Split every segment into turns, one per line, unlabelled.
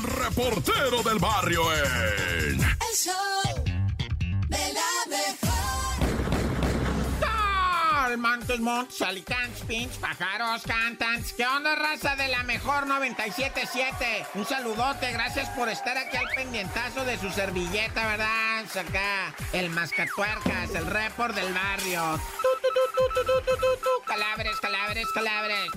El reportero del barrio en...
El show de la mejor.
Montes, montes, alicantes, pinches, pájaros, cantantes. ¿Qué onda, raza de la mejor 977? Un saludote, gracias por estar aquí al pendientazo de su servilleta, ¿verdad? Acá, el mascatuercas, el report del barrio. Tu, Calabres, calabres, calabres.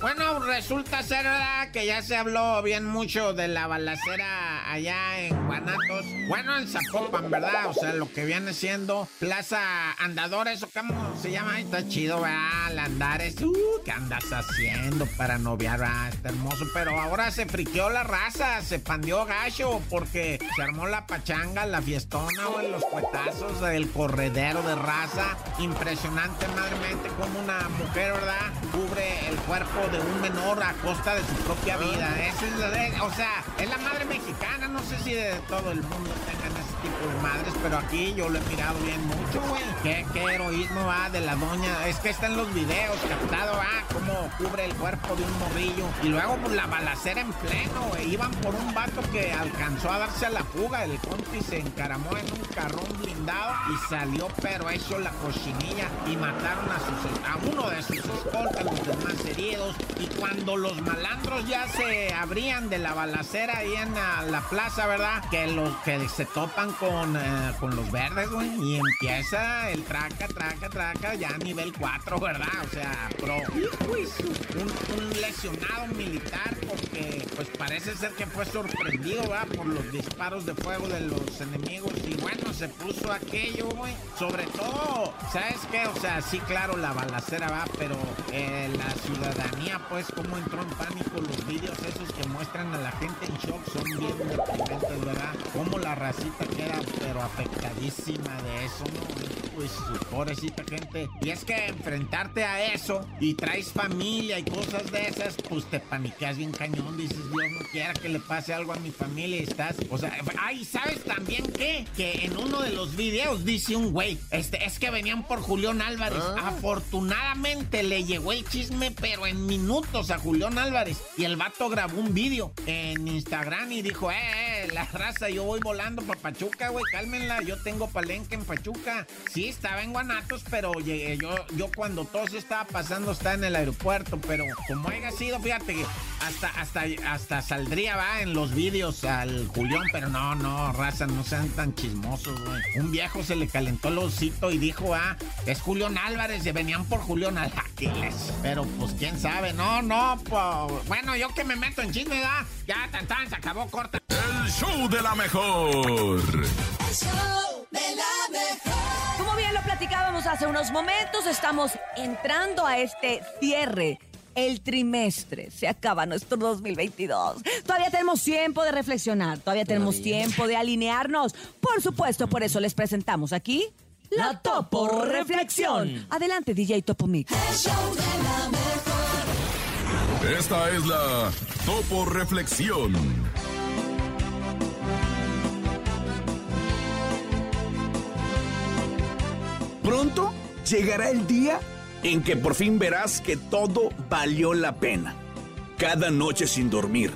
Bueno, resulta ser, ¿verdad? Que ya se habló bien mucho de la balacera allá en Guanatos. Bueno, en Zapopan, ¿verdad? O sea, lo que viene siendo Plaza Andadores, o cómo se llama. Está chido, ¿verdad? El Andares. Uh, ¿qué andas haciendo para noviar? Ah, está hermoso. Pero ahora se friqueó la raza, se pandió gacho, porque se armó la pachanga, la fiestona, güey, los cuetazos, el corredero de raza. Impresionante, madremente, como una mujer, ¿verdad? Cubre el cuerpo de un menor a costa de su propia vida. Esa es la de- o sea, es la madre mexicana. No sé si de todo el mundo tengan ese tipo de madres, pero aquí yo lo he mirado bien mucho, güey. ¿Qué, qué heroísmo va de la doña? Es que está en los videos captado, ah, cómo cubre el cuerpo de un morrillo. Y luego, pues la balacera en pleno, güey. Iban por un vato que alcanzó a darse a la fuga. El compi se encaramó en un carrón blindado y salió, pero hecho la Y mataron a, sus, a uno de sus escoltas, los demás heridos. Y cuando los malandros ya se abrían de la balacera ahí en la, la plaza, ¿verdad? Que los que se topan con, eh, con los verdes, güey. Y empieza el traca, traca, traca, ya nivel 4, ¿verdad? O sea, pro. Un, un lesionado militar porque, pues parece ser que fue sorprendido, ¿verdad? Por los disparos de fuego de los enemigos. Y bueno, se puso aquello, güey. Sobre todo, ¿sabes qué? O sea, sí, claro, la balacera va, pero eh, la ciudadanía, pues, cómo entró en pánico los vídeos esos que muestran a la gente en shock son bien deprimentes, ¿verdad? Cómo la racita queda, pero afectadísima de eso, ¿no? Pues, pobrecita gente. Y es que enfrentarte a eso y traes familia y cosas de esas, pues te paniqueas bien cañón. Dices, Dios no quiera que le pase algo a mi familia y estás. O sea, ay, ¿sabes también qué? Que en uno de los videos dice un güey, este, es que venían por Julián Álvarez. Afortunadamente le llegó el chisme, pero en minutos a Julián Álvarez. Y el vato grabó un video en Instagram y dijo, eh, eh, la raza, yo voy volando para Pachuca, güey, cálmenla, yo tengo palenque en Pachuca. Sí, estaba en Guanatos, pero llegué, yo, yo cuando todo se estaba pasando estaba en el aeropuerto, pero como haya sido, fíjate, hasta, hasta, hasta saldría, va, en los vídeos al Julián, pero no, no, raza, no sean tan chismosos, güey. Un viejo se le calentó el osito y dijo, ah, es Julián Álvarez, y venían por Julián Álvarez. Pero pues quién sabe, no, no, pues, bueno, yo que me meto en chisme, ¿verdad? ya, tan, tan, se acabó corta.
El show de la mejor.
El show de la mejor.
Como bien lo platicábamos hace unos momentos, estamos entrando a este cierre. El trimestre se acaba nuestro 2022. Todavía tenemos tiempo de reflexionar, todavía tenemos tiempo de alinearnos. Por supuesto, por eso les presentamos aquí la Topo Reflexión. Adelante, DJ Topo Mix.
El show de la mejor.
Esta es la Topo Reflexión.
Pronto llegará el día en que por fin verás que todo valió la pena. Cada noche sin dormir,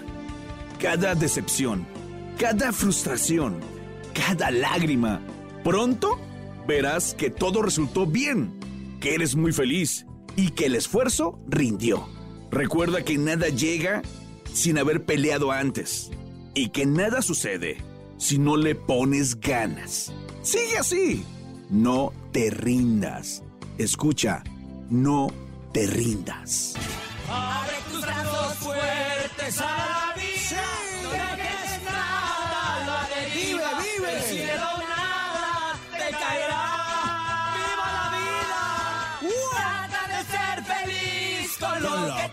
cada decepción, cada frustración, cada lágrima. Pronto verás que todo resultó bien, que eres muy feliz y que el esfuerzo rindió. Recuerda que nada llega sin haber peleado antes y que nada sucede si no le pones ganas. Sigue así. No te rindas. Escucha, no te rindas.
Abre tus brazos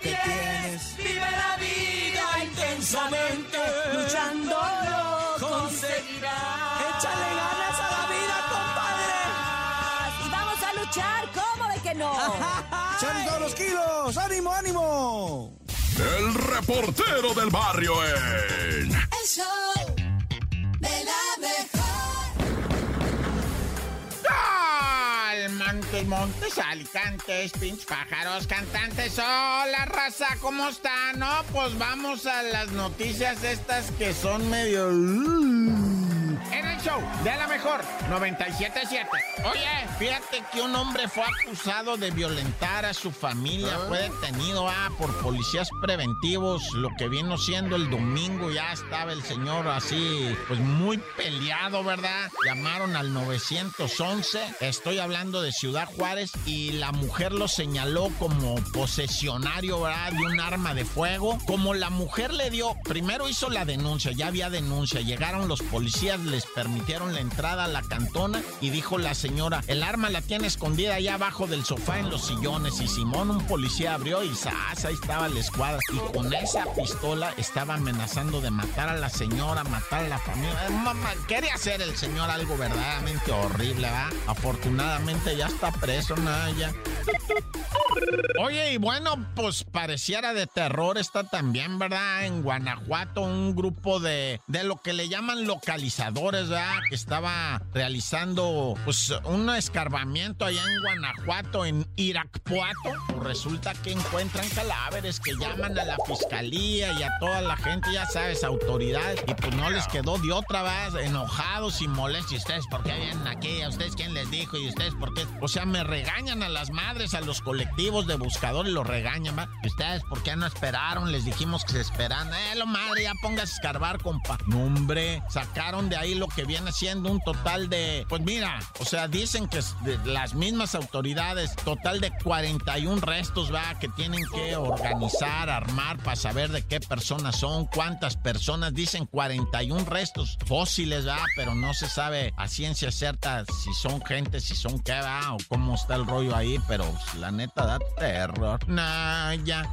que, tienes. Vive la vida intensamente. Luchando lo conseguirás. Échale ganas a la vida, compadre.
Y vamos a luchar, ¿cómo de que no?
¡Echan todos los kilos! ¡Ánimo, ánimo!
El reportero del barrio en...
El show
Montes, alicantes, pinch pájaros, cantantes. Hola, raza, ¿cómo están? No, pues vamos a las noticias estas que son medio... En el show de la mejor 977. Oye, fíjate que un hombre fue acusado de violentar a su familia, fue detenido ah, por policías preventivos, lo que vino siendo el domingo, ya estaba el señor así, pues muy peleado, ¿verdad? Llamaron al 911, estoy hablando de Ciudad Juárez, y la mujer lo señaló como posesionario, ¿verdad? De un arma de fuego. Como la mujer le dio, primero hizo la denuncia, ya había denuncia, llegaron los policías, permitieron la entrada a la cantona y dijo la señora, el arma la tiene escondida allá abajo del sofá en los sillones y Simón, un policía abrió y ¡zas! ahí estaba la escuadra y con esa pistola estaba amenazando de matar a la señora, matar a la familia. Eh, Mamá, quería hacer el señor algo verdaderamente horrible, ¿verdad? Afortunadamente ya está preso, Naya. Oye, y bueno, pues pareciera de terror está también, ¿verdad? En Guanajuato, un grupo de, de lo que le llaman localizadores, ¿verdad? Que estaba realizando, pues, un escarbamiento allá en Guanajuato, en Iracpuato. Pues resulta que encuentran cadáveres que llaman a la fiscalía y a toda la gente, ya sabes, autoridades, y pues no les quedó de otra vez, enojados y molestos. ¿Y ustedes por qué vienen aquí? ¿A ustedes quién les dijo? ¿Y ustedes por qué? O sea, me regañan a las madres, a los colectivos de buscadores, los regañan, ¿va? ¿Y ustedes por qué no esperaron? Les dijimos que se esperan. Eh, lo madre, ya pongas a escarbar, compa. No, hombre, sacaron de ahí lo que viene siendo un total de, pues mira, o sea, dicen que las mismas autoridades, total de 41 restos, va, que tienen que organizar, armar para saber de qué personas son, cuántas personas, dicen 41 restos fósiles, va, pero no se sabe a ciencia cierta si son gente, si son qué, va, o cómo está el rollo ahí, pero la neta da terror. Nah, ya.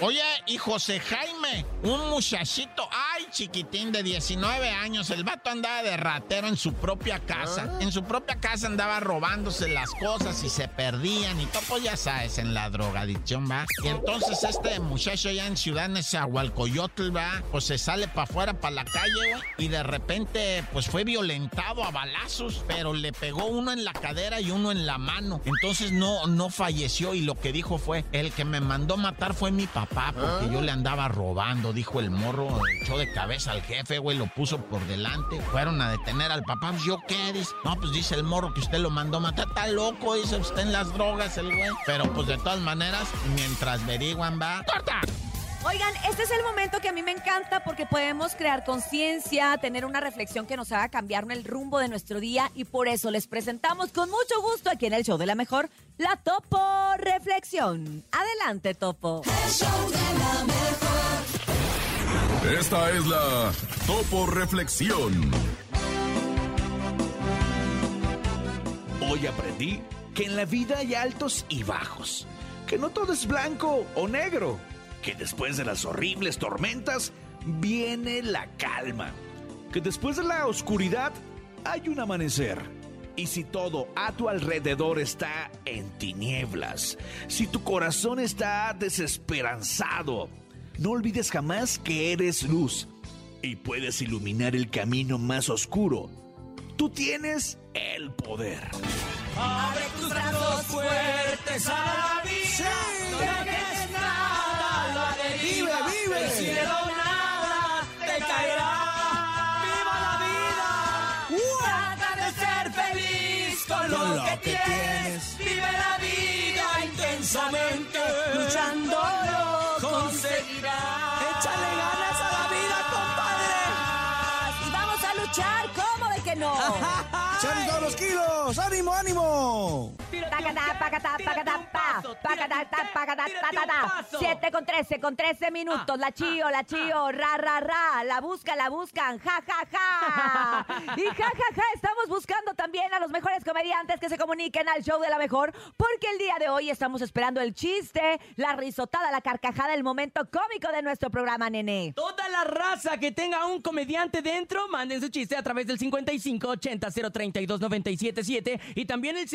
Oye, y José Jaime, un muchachito, ay, chiquitín de 19 años, el vato andaba de ratero en su propia casa. En su propia casa andaba robándose las cosas y se perdían y todo, pues ya sabes, en la drogadicción, va. Y entonces este muchacho ya en Ciudad Nezahualcoyotl, va, pues se sale para afuera, para la calle, y de repente, pues fue violentado a balazos, pero le pegó uno en la cadera y uno en la mano. Entonces no, no falleció y lo que dijo fue, el que me mandó matar fue mi papá porque yo le andaba robando, dijo el morro, echó de cabeza al jefe, güey, lo puso por delante. Fueron a detener al papá, pues, ¿yo qué? Dice, no, pues dice el morro que usted lo mandó matar, está loco, dice, usted en las drogas, el güey. Pero pues de todas maneras, mientras averiguan, va, ¡corta!
Oigan, este es el momento que a mí me encanta porque podemos crear conciencia, tener una reflexión que nos haga cambiar el rumbo de nuestro día y por eso les presentamos con mucho gusto aquí en el show de la mejor la Topo Reflexión. Adelante, Topo.
El show de la mejor.
Esta es la Topo Reflexión.
Hoy aprendí que en la vida hay altos y bajos, que no todo es blanco o negro, que después de las horribles tormentas viene la calma, que después de la oscuridad hay un amanecer. Y si todo a tu alrededor está en tinieblas, si tu corazón está desesperanzado, no olvides jamás que eres luz y puedes iluminar el camino más oscuro. Tú tienes el poder.
Abre tus brazos fuertes a la vida.
Vive.
El cielo nada te caerá. ¡Viva la vida! Trata de ser feliz con lo, que, tienes. Vive la vida intensamente. Luchándolo conseguirás. Échale ganas a la vida, compadre.
Y vamos a luchar, ¿cómo de que no?
¡Echan todos los kilos! ¡Ánimo, ánimo!
Pacatá, pacatá, pacatá, pa. Pacatá, ta, pacatá, ta, ta, ta. Siete con 13, con 13 minutos. La chío, la chío, ra, ra, ra. La busca, la buscan, ja, ja, ja. Y ja, ja, ja, estamos buscando también a los mejores comediantes que se comuniquen al show de la mejor. Porque el día de hoy estamos esperando el chiste, la risotada, la carcajada, el momento cómico de nuestro programa, nene.
Toda la raza que tenga un comediante dentro, manden su chiste a través del 5580-032-977 y también el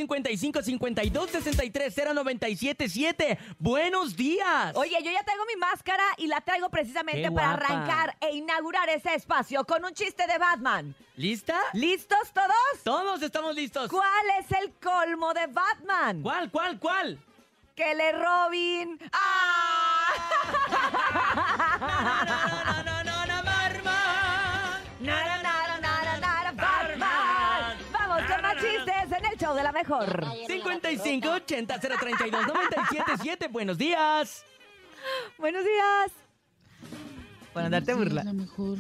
5552-630977. ¡Buenos días!
Oye, yo ya traigo mi máscara y la traigo precisamente para arrancar e inaugurar ese espacio con un chiste de Batman.
¿Lista?
¿Listos todos?
Todos estamos listos.
¿Cuál es el colmo de Batman?
¿Cuál, cuál, cuál?
Que le Robin. ¡Ah!
No, no, no, Batman.
Vamos con más chistes show de la mejor.
5580-032-977. Buenos días.
Buenos días. Para
Buenos días, la mejor.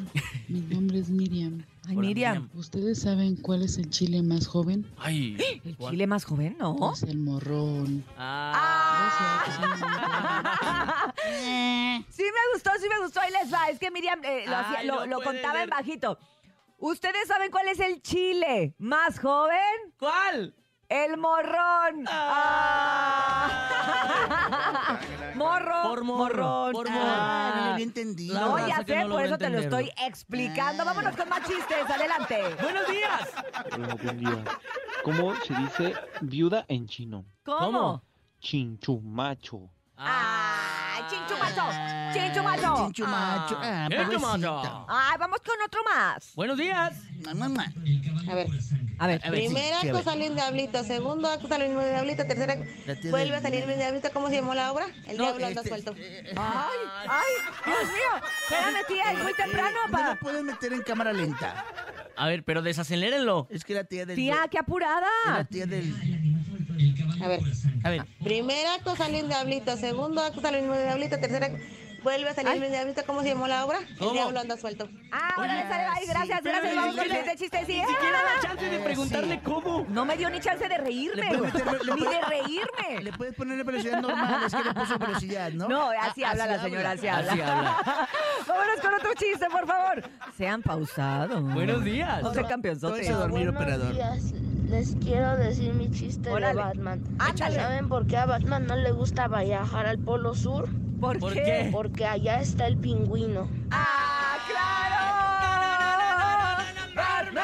Mi nombre es Miriam.
Ay,
Hola,
Miriam.
¿Ustedes saben cuál es el chile más joven?
Ay.
¿El chile más joven, no?
Es el morrón.
Ah.
Sí me gustó, sí me gustó. Ahí les va. Es que Miriam eh, lo, hacía- contaba en bajito. ¿Ustedes saben cuál es el chile más joven?
¿Cuál?
El morrón. Ah. Morro.
Por morro,
morrón.
por
Ah.
morro.
Ah, no lo había entendido.
La
No, ya
que
sé,
no
por eso te lo estoy explicando. Vámonos con más chistes. Adelante.
Buenos días.
Hola, buen día. ¿Cómo se dice viuda en chino?
¿Cómo?
¿Cómo?
Chinchumacho.
¡Ay, chinchumacho! ¡Chinchumacho!
Chinchumacho. Ah,
¡Qué
pobrecito.
tomato!
¡Ay, vamos con otro más!
Buenos días.
Mamá.
A ver,
A ver.
A ver,
primer
sí, a
acto
ver.
sale un diablito, segundo acto sale un diablito, tercer acto
La
vuelve a salir un diablito. ¿Cómo se llamó la obra? El
No,
diablo anda
este,
suelto.
eh,
¡Ay! ¡Ay! ¡Dios mío! Espérame, tía, es muy temprano
No
para...
lo puedes meter en cámara lenta.
A ver, pero desacelérenlo.
Es que la tía del...
Tía, qué
La
apurada.
tía del...
A ver,
A ver.
primer acto sale un diablito, segundo acto sale un diablito, tercer acto vuelve a salir
Ay.
un diablito. ¿Cómo se llamó la obra?
¿Cómo?
El diablo anda suelto.
Ah, ahora le sale. Ay, gracias,
Pero
gracias. Vamos con siguiente chiste. Sí.
Ni siquiera da chance de preguntarle cómo.
No me dio ni chance de reírme.
Le
Ni de reírme.
Le puedes poner velocidad normal, es que le puso velocidad, ¿no?
No, así
Ah,
habla la señora, así habla.
Así habla.
Vámonos con otro chiste, por favor. Sean pausados.
Buenos días.
No sé, campeonzote.
Todo dormir
Buenos
operador.
días. Les quiero decir mi chiste
Órale.
de Batman.
Ándale.
¿Saben por qué a Batman no le gusta viajar al Polo Sur?
¿Por,
¿Por
qué?
Porque allá está el pingüino.
¡Ah, claro! Batman.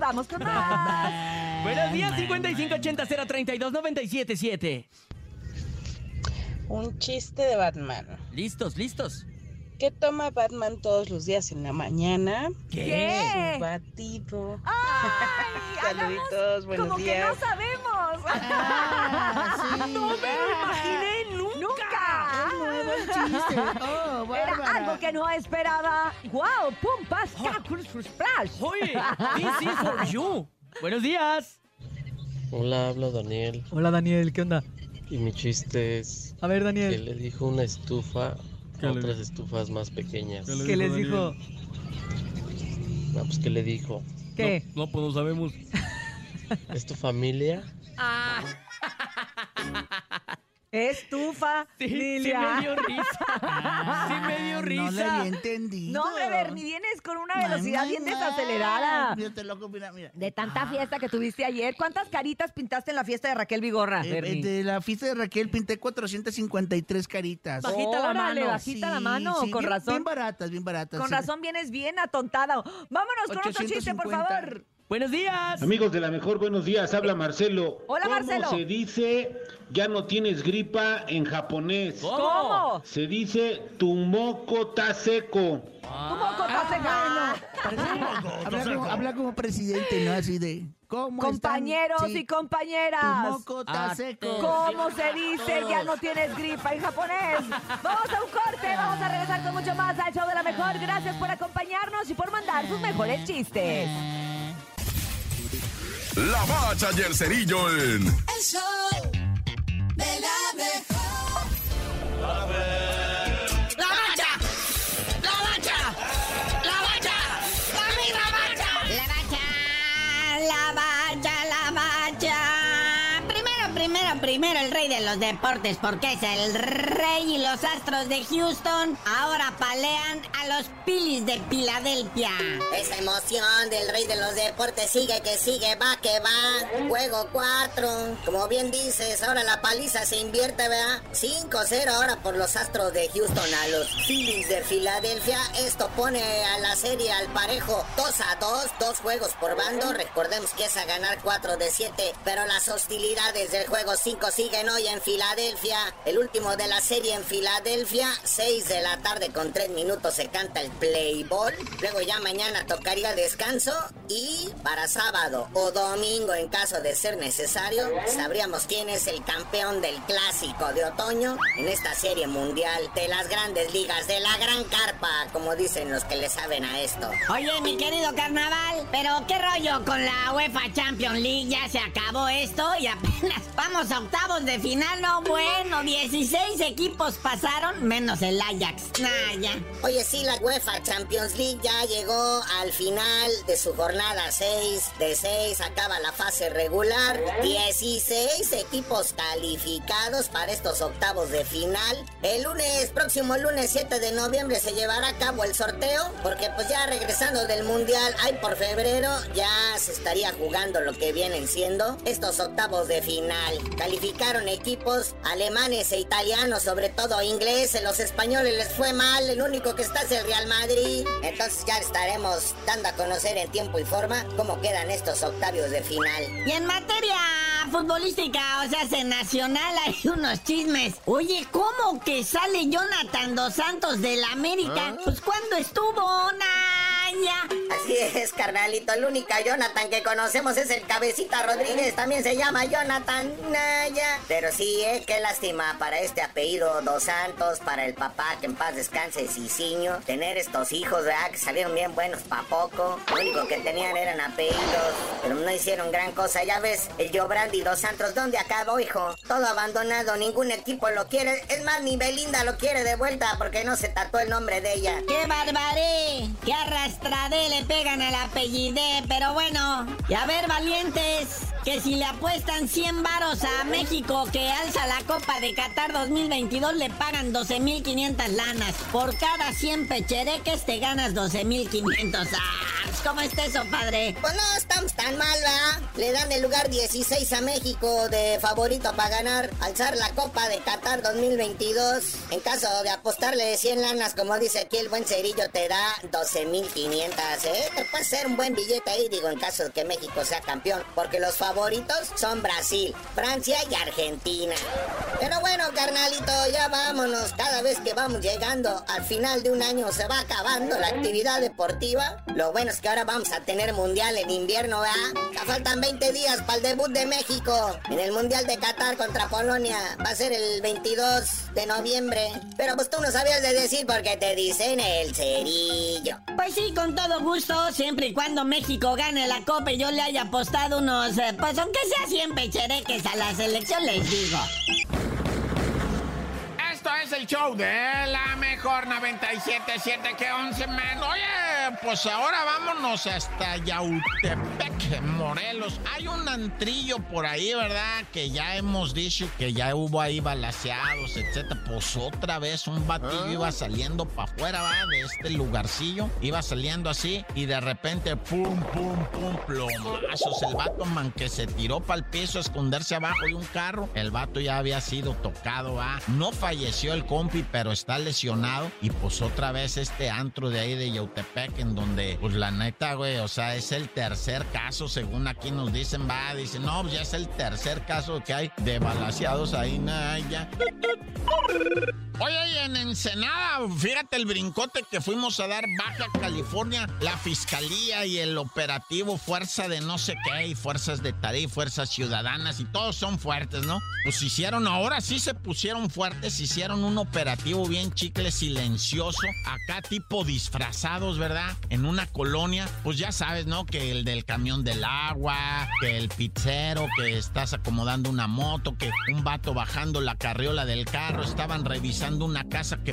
Vamos con más.
Buenos días, 5580-032-977.
Un chiste de Batman.
Listos, listos.
¿Qué toma Batman todos los días en la mañana?
¿Qué?
Batido.
Ay,
Saluditos, buenos
como que
días.
no sabemos.
Ah, sí.
no me lo imaginé nunca.
Chiste. Oh,
Era algo que no esperaba. ¡Wow! ¡Pum! ¡Pas! ¡Cacus! ¡Splash!
Oye, this is for you. Buenos días.
Hola, hablo Daniel.
Hola Daniel, ¿qué onda?
Y mi chiste es
A ver
que
Daniel,
le dijo una estufa
¿Qué
a otras estufas más pequeñas.
¿qué les dijo?
Ah, pues, ¿qué le dijo?
¿Qué?
No, pues no sabemos.
¿Es tu familia?
Estufa,
Sí, sí
Lilia.
me dio risa. Sí me dio
No le
risa.
había entendido.
No, hombre, Bernie, vienes con una velocidad bien desacelerada.
Mira, te loco, mira, mira.
De tanta fiesta que tuviste ayer, ¿cuántas caritas pintaste en la fiesta de Raquel Vigorra,
Eh,
Bernie?
de la fiesta de Raquel pinté 453 caritas.
Bajita la mano.
bajita la
Sí,
mano,
sí,
con
bien-
razón.
Bien baratas, bien baratas.
Con
sí.
razón vienes bien atontada. Vámonos con otro chiste, por
850.
favor.
Buenos días.
Amigos de la mejor, buenos días. Habla Marcelo.
Hola,
¿Cómo
Marcelo.
se dice ya no tienes gripa en japonés?
¿Cómo?
Se dice tu moco ta seco.
Tu moco está seca.
Habla como, habla como presidente, ¿no? Así de. ¿Cómo
Compañeros
están? Sí.
y compañeras.
Tu moco está
A
seco.
¿Cómo se dice? Ya no tienes gripa en japonés. Vamos a un corte, vamos a regresar con mucho más al show de la mejor. Gracias por acompañarnos y por mandar sus mejores chistes.
La bacha y el cerillo en
El show de la mejor. Deportes porque es el rey y los Astros de Houston ahora palean a los Phillies de Filadelfia.
Esa emoción del rey de los deportes sigue que sigue, va que va. Juego 4. Como bien dices, ahora la paliza se invierte, ¿verdad? 5-0 ahora por los Astros de Houston a los Phillies de Filadelfia. Esto pone a la serie al parejo 2 a 2, dos juegos por bando. Recordemos que es a ganar 4 de 7, pero las hostilidades del juego 5 siguen hoy en Filadelfia. El último de la serie en Filadelfia, 6 de la tarde con 3 minutos se canta el play ball. Luego ya mañana tocaría descanso y para sábado o domingo en caso de ser necesario, sabríamos quién es el campeón del clásico de otoño en esta serie mundial de las grandes ligas, de la gran carpa, como dicen los que le saben a esto.
Oye, mi querido carnaval, pero ¿qué rollo con la UEFA Champions League? Ya se acabó esto y apenas vamos a octavos de final, no bueno, 16 equipos pasaron, menos el Ajax. Nah, ya.
Oye, sí, la UEFA Champions League ya llegó al final de su jornada 6. De 6 acaba la fase regular. 16 equipos calificados para estos octavos de final. El lunes, próximo lunes 7 de noviembre, se llevará a cabo el sorteo. Porque pues ya regresando del Mundial, hay por febrero, ya se estaría jugando lo que vienen siendo estos octavos de final. Calificaron equipos alemanes e italianos, sobre todo ingleses. Los españoles les fue mal. El único que está es el Real Madrid. Entonces ya estaremos dando a conocer en tiempo y forma cómo quedan estos octavios de final.
Y en materia futbolística, o sea, en nacional hay unos chismes. Oye, ¿cómo que sale Jonathan Dos Santos del América? Pues cuando estuvo,
Así es, carnalito. El único Jonathan que conocemos es el Cabecita Rodríguez. También se llama Jonathan Naya. Pero sí, eh, qué lástima para este apellido Dos Santos, para el papá, que en paz descanse, Cicinho. Tener estos hijos, ¿verdad? Que salieron bien buenos pa' poco. Lo único que tenían eran apellidos, pero no hicieron gran cosa. Ya ves, el Brandy Dos Santos, ¿dónde acabó, hijo? Todo abandonado, ningún equipo lo quiere. Es más, ni Belinda lo quiere de vuelta porque no se tatuó el nombre de ella.
¡Qué barbaré! ¡Qué le pegan al apellidé! Pero bueno, y a ver, valientes, que si le apuestan 100 varos a México que alza la Copa de Qatar 2022, le pagan 12.500 lanas. Por cada 100 pechereques te ganas 12.500. ¡Ah! ¿Cómo está eso, padre?
Pues no estamos tan mal, ¿verdad? Le dan el lugar 16 a México de favorito para ganar, alzar la Copa de Qatar 2022. En caso de apostarle 100 lanas, como dice aquí el buen cerillo, te da 12.500, ¿eh? Te puede ser un buen billete ahí, digo, en caso de que México sea campeón. Porque los favoritos son Brasil, Francia y Argentina. Pero bueno, carnalito, ya vámonos. Cada vez que vamos llegando al final de un año se va acabando la actividad deportiva. Lo bueno es que ahora vamos a tener mundial en invierno, ¿verdad? Ya faltan 20 días para el debut de México en el mundial de Qatar contra Polonia. Va a ser el 22 de noviembre. Pero pues tú no sabías de decir porque te dicen el cerillo.
Pues sí, todo gusto, siempre y cuando México gane la copa y yo le haya apostado unos, eh, pues aunque sea 100 pechereques a la selección, les digo
es el show de la mejor 97.7 que 11 menos. Oye, pues ahora vámonos hasta Yautepec, Morelos. Hay un antrillo por ahí, ¿verdad? Que ya hemos dicho que ya hubo ahí balaseados, etcétera. Pues otra vez un batillo iba saliendo para afuera, ¿verdad? De este lugarcillo. Iba saliendo así y de repente, pum, pum, pum, plomazos. El vato, man, que se tiró para el piso a esconderse abajo de un carro. El vato ya había sido tocado, ¿ah? No falleció el compi, pero está lesionado. Y pues otra vez este antro de ahí de Yautepec, en donde, pues la neta, güey, o sea, es el tercer caso, según aquí nos dicen, va, dicen, no, pues ya es el tercer caso que hay de balaseados ahí, nada, ya. Oye, en Ensenada, fíjate el brincote que fuimos a dar Baja California, la fiscalía y el operativo Fuerza de no sé qué, y fuerzas de tarea fuerzas ciudadanas, y todos son fuertes, ¿no? Pues hicieron, ahora sí se pusieron fuertes, hicieron un operativo bien chicle, silencioso, acá tipo disfrazados, ¿verdad? En una colonia, pues ya sabes, ¿no? Que el del camión del agua, que el pizzero, que estás acomodando una moto, que un vato bajando la carriola del carro, estaban revisando una casa que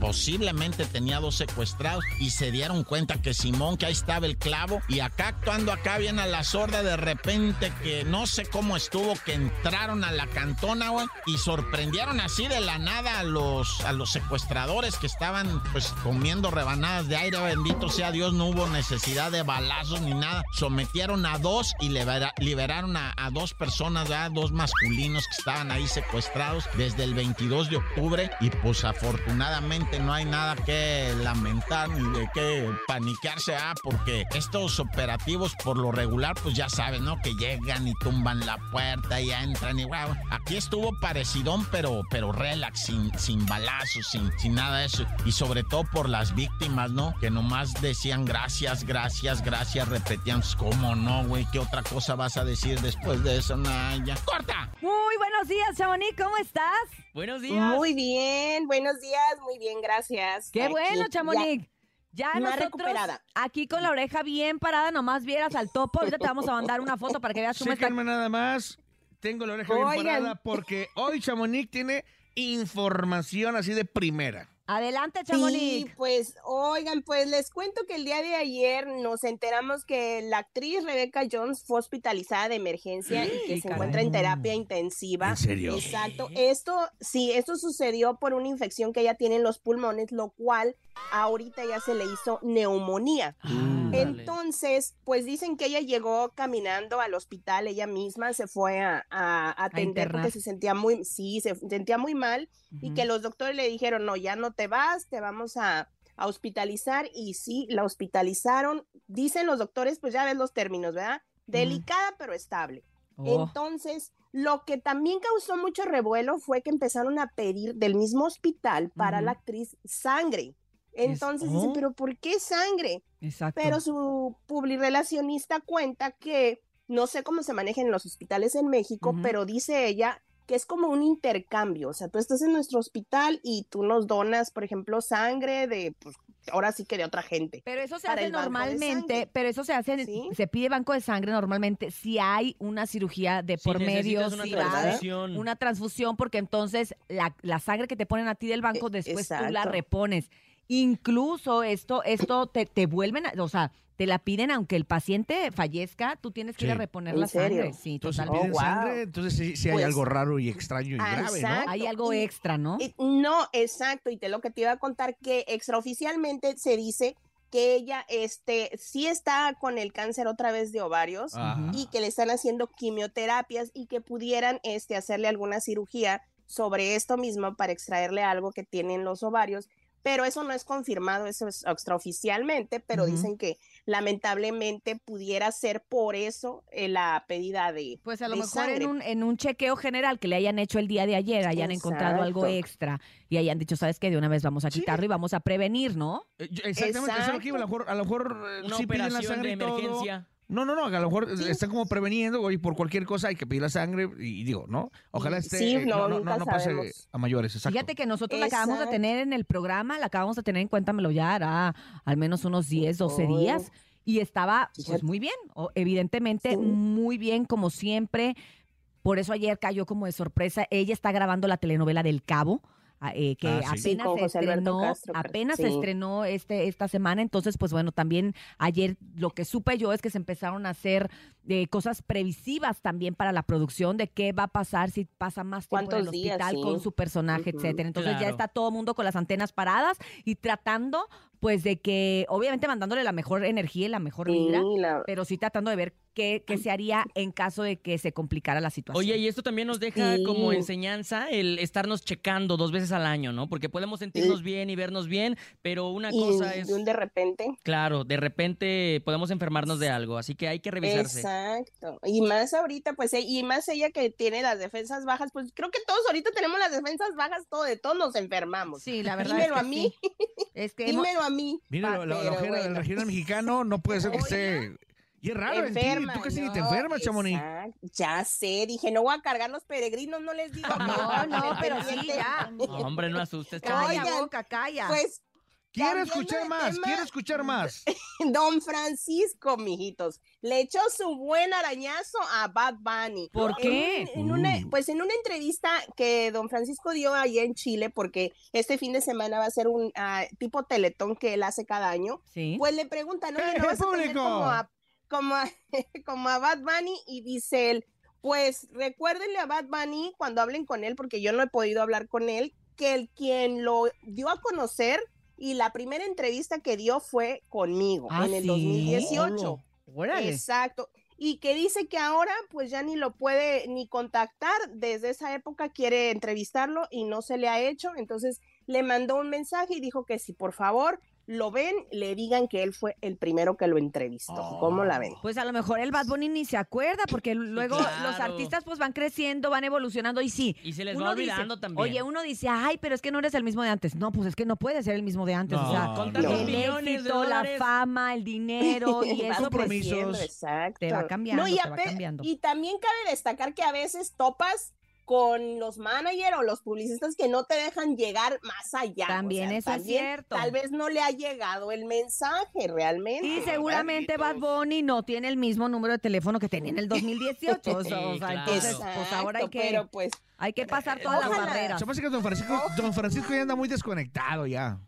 posiblemente tenía dos secuestrados y se dieron cuenta que Simón, que ahí estaba el clavo, y acá actuando acá bien a la sorda, de repente que no sé cómo estuvo, que entraron a la cantona, y sorprendieron así de la nada a los, a los secuestradores que estaban pues comiendo rebanadas de aire, bendito sea Dios, no hubo necesidad de balazos ni nada, sometieron a dos y libera- liberaron a, dos personas, dos masculinos que estaban ahí secuestrados desde el 22 de octubre pues afortunadamente no hay nada que lamentar ni de qué paniquearse, ¿ah? porque estos operativos por lo regular pues ya saben, ¿no? Que llegan y tumban la puerta y entran y wow. Aquí estuvo parecidón pero, pero relax, sin, sin balazos, sin, sin nada de eso y sobre todo por las víctimas, ¿no? Que nomás decían gracias, gracias, gracias, repetían, pues, ¿cómo no, güey? ¿Qué otra cosa vas a decir después de eso? ¡Corta!
Muy buenos días, Chamonix, ¿cómo estás?
Buenos
Muy bien, buenos días, muy bien, gracias.
Qué
Aquí,
bueno,
ya-
Chamonix. Ya,
Más
nosotros
recuperada.
aquí con la oreja bien parada, nomás vieras al topo. Ahorita te vamos a mandar una foto para que veas cómo está.
Nada más. Tengo la oreja bien parada porque hoy Chamonix tiene información así de primera.
Adelante,
Sí,
Chamonix.
pues, oigan, pues les cuento que el día de ayer nos enteramos que la actriz Rebecca Jones fue hospitalizada de emergencia y que se
caray.
encuentra en terapia intensiva.
¿En serio?
Exacto. Esto, sí, esto sucedió por una infección que ella tiene en los pulmones, lo cual ahorita ya se le hizo neumonía. Entonces, pues dicen que ella llegó caminando al hospital, ella misma se fue a, a atender porque se sentía muy, sí, se sentía muy mal y que los doctores le dijeron, no, ya no te vas, te vamos a, a hospitalizar y sí, la hospitalizaron. Dicen los doctores, pues ya ves los términos, ¿verdad? Delicada pero estable.
Oh.
Entonces, lo que también causó mucho revuelo fue que empezaron a pedir del mismo hospital para la actriz sangre. Entonces dicen,
oh.
pero ¿por qué sangre?
Exacto.
Pero su publirelacionista cuenta que no sé cómo se manejan en los hospitales en México, pero dice ella que es como un intercambio, o sea, tú estás en nuestro hospital y tú nos donas, por ejemplo, sangre de, pues, ahora sí que de otra gente.
Pero eso se hace normalmente, pero eso se hace, se pide banco de sangre normalmente si hay una cirugía de por medio,
una
si va-
transfusión.
una transfusión, porque entonces la, la sangre que te ponen a ti del banco, después tú la
E,
repones. Incluso esto, esto te, te vuelven, a- o sea, te la piden aunque el paciente fallezca, tú tienes que ir a reponer
¿En
la sangre. Sí,
Entonces, si
totalmente.
piden sangre, entonces sí, sí hay
Pues-
algo raro y extraño y grave,
exacto.
¿no?
Hay algo
Y-
extra, ¿no?
y- no, exacto, y te lo que te iba a contar que extraoficialmente se dice que ella este sí está con el cáncer otra vez de ovarios
Ajá.
y que le están haciendo quimioterapias y que pudieran este hacerle alguna cirugía sobre esto mismo para extraerle algo que tiene en los ovarios, pero eso no es confirmado, eso es extraoficialmente, pero dicen que lamentablemente pudiera ser por eso eh, la pedida de
Pues a lo mejor
sangre.
en un, en un chequeo general que le hayan hecho el día de ayer, hayan encontrado algo extra y hayan dicho, ¿sabes qué? De una vez vamos a quitarlo y vamos a prevenir, ¿no?
Eh, Exactamente, eso es lo que iba. A lo mejor, a lo mejor eh,
Una
sí piden la
operación
sangre
de
todo. No, no, no, a lo mejor están como preveniendo, oye, por cualquier cosa hay que pedir la sangre y, digo, ¿no? Ojalá esté,
Sí,
eh,
no,
no, no, no pase a mayores, exacto.
Fíjate que nosotros la acabamos de tener en el programa, la acabamos de tener en Cuéntamelo ya, hará al menos unos 10, 12
Oh.
días. Y estaba, pues, muy bien, o- evidentemente,
Sí.
muy bien, como siempre. Por eso ayer cayó como de sorpresa. Ella está grabando la telenovela del Cabo. Eh, que
Ah, sí.
apenas
Sí,
se estrenó,
Castro,
apenas se
Sí.
estrenó este, esta semana, entonces pues bueno, también ayer lo que supe yo es que se empezaron a hacer eh, cosas previsivas también para la producción de qué va a pasar si pasa más tiempo en el hospital
Sí.
con su personaje,
Ujú.
etcétera. Entonces ya está todo el mundo con las antenas paradas y tratando pues de que, obviamente mandándole la mejor energía y la mejor vibra,
Sí, la-
pero sí tratando de ver qué, qué se haría en caso de que se complicara la situación.
Oye, y esto también nos deja
Sí.
como enseñanza el estarnos checando dos veces al año, ¿no? Porque podemos sentirnos bien y vernos bien, pero una
y
cosa
de
es,
un de repente.
claro, de repente podemos enfermarnos de algo, así que hay que revisarse.
Exacto. Y más ahorita, pues, eh, y más ella que tiene las defensas bajas, pues creo que todos ahorita tenemos las defensas bajas, todo de todos nos enfermamos.
Sí, la verdad
Dímelo
es
a mí,
sí. Es que hemos-
dímelo a mí.
Mira, la, la- ojera del
bueno.
regional mexicano no puede ser que esté... Y es raro en ti,
Enferma,
tú casi ni te
no,
enfermas, Chamonix.
Ya sé, dije, no voy a cargar los peregrinos, no les digo.
No, no, pero sí, ya.
Hombre, no asustes,
Calla
chaval.
Oigan,
boca, calla.
Pues
Quiero
Cambiando
escuchar más,
tema,
quiero escuchar más.
Don Francisco, mijitos, le echó su buen arañazo a Bad Bunny.
¿Por
En
qué?
un- en una,
Mm.
pues en una entrevista que don Francisco dio allá en Chile, porque este fin de semana va a ser un ah, tipo teletón que él hace cada año,
Sí.
pues le preguntan, oye,
¡Eh,
¿no vas a tener
público!
como a, como, a, como a Bad Bunny? Y dice él, pues recuérdenle a Bad Bunny cuando hablen con él, porque yo no he podido hablar con él, que el quien lo dio a conocer y la primera entrevista que dio fue conmigo
Ah,
en el
¿sí?
2018.
Órale.
Exacto. Y que dice que ahora pues ya ni lo puede ni contactar, desde esa época quiere entrevistarlo y no se le ha hecho, entonces le mandó un mensaje y dijo que si por favor lo ven, le digan que él fue el primero que lo entrevistó. ¿Cómo la ven?
Pues a lo mejor el Bad Bunny ni se acuerda, porque luego los artistas pues van creciendo, van evolucionando y sí.
Y se les
uno
va
dice,
olvidando también.
Oye, uno dice, ay, pero es que no eres el mismo de antes. No, pues es que no puede ser el mismo de antes. o sea,
Con
no.
tantos
el
millones de
éxito, la fama, el dinero y eso pues,
compromisos.
exacto.
te va cambiando,
No, y,
te va cambiando.
y también cabe destacar que a veces topas con los managers o los publicistas que no te dejan llegar más allá.
También eso es
también
cierto.
Tal vez no le ha llegado el mensaje realmente.
Y seguramente Bad Bunny no tiene el mismo número de teléfono que tenía en el 2018. o sea,
Sí,
o sea,
claro.
entonces, pues ahora hay que,
pero pues
hay que pasar todas las
ojalá.
barreras.
Se me hace que don Francisco, don Francisco ya anda muy desconectado ya.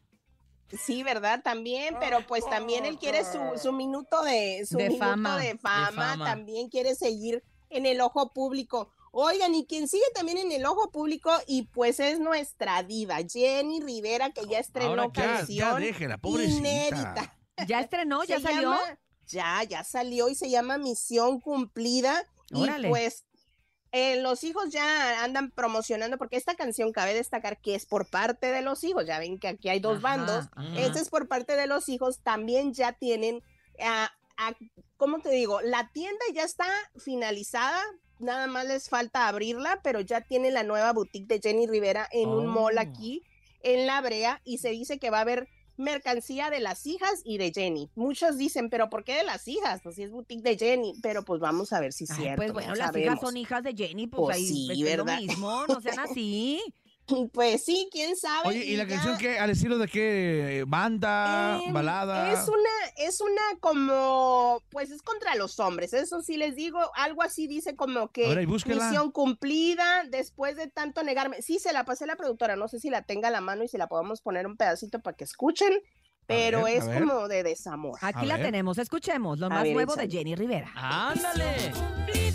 sí, ¿verdad? También, pero pues también él quiere su, su minuto de su
De
minuto
fama.
de fama,
fama.
también quiere seguir en el ojo público. Oigan, y quien sigue también en el ojo público, y pues es nuestra diva, Jenny Rivera, que ya estrenó
Ahora ya,
canción
ya déjela, pobrecita.
inédita.
¿Ya estrenó? ¿Ya
Se
salió?
llama- ya, ya salió y se llama Misión Cumplida.
Órale.
Y pues eh, los hijos ya andan promocionando, porque esta canción cabe destacar que es por parte de los hijos. Ya ven que aquí hay dos
Ajá,
bandos.
ajá.
Este es por parte de los hijos. También ya tienen, ah, ¿cómo te digo? La tienda ya está finalizada. Nada más les falta abrirla, pero ya tiene la nueva boutique de Jenny Rivera en un mall
Oh.
aquí en La Brea y se dice que va a haber mercancía de las hijas y de Jenny. Muchos dicen, pero ¿por qué de las hijas? Pues si es boutique de Jenny, pero pues vamos a ver si es
Ay,
cierto.
pues bueno,
no
las hijas son hijas de Jenny, pues,
Pues
ahí
sí,
es lo
¿verdad?
mismo, no sean así.
Pues sí, quién sabe.
Oye, ¿y la
ya-
canción qué? ¿Al estilo de qué? ¿Banda?
Em,
¿Balada?
Es una, es una como, pues es contra los hombres, eso sí les digo, algo así dice como que
Ahora,
misión cumplida después de tanto negarme. Sí, se la pasé a la productora, no sé si la tenga a la mano y si la podemos poner un pedacito para que escuchen, pero
ver,
es como de desamor.
Aquí
A
la
ver.
tenemos, escuchemos lo
A
más
ver,
nuevo de. Jenny Rivera.
¡Ándale!
Después